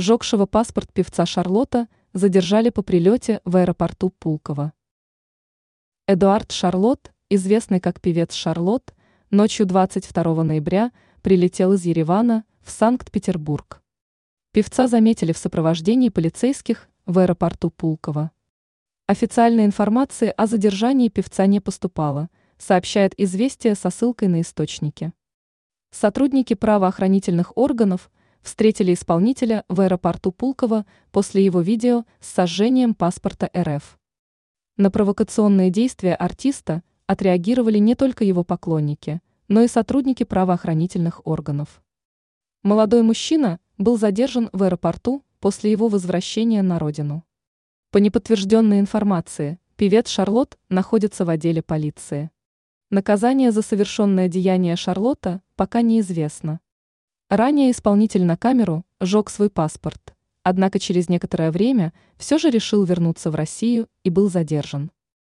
Жогшего паспорт певца Шарлотта задержали по прилете в аэропорту Пулково. Эдуард Шарлотт, известный как певец Шарлотт, ночью 22 ноября прилетел из Еревана в Санкт-Петербург. Певца заметили в сопровождении полицейских в аэропорту Пулково. Официальной информации о задержании певца не поступало, сообщает известие со ссылкой на источники. Сотрудники правоохранительных органов встретили исполнителя в аэропорту Пулково после его видео с сожжением паспорта РФ. На провокационные действия артиста отреагировали не только его поклонники, но и сотрудники правоохранительных органов. Молодой мужчина был задержан в аэропорту после его возвращения на родину. По неподтвержденной информации, певец Шарлотт находится в отделе полиции. Наказание за совершенное деяние Шарлотта пока неизвестно. Ранее исполнитель на камеру жег свой паспорт, однако через некоторое время все же решил вернуться в Россию и был задержан.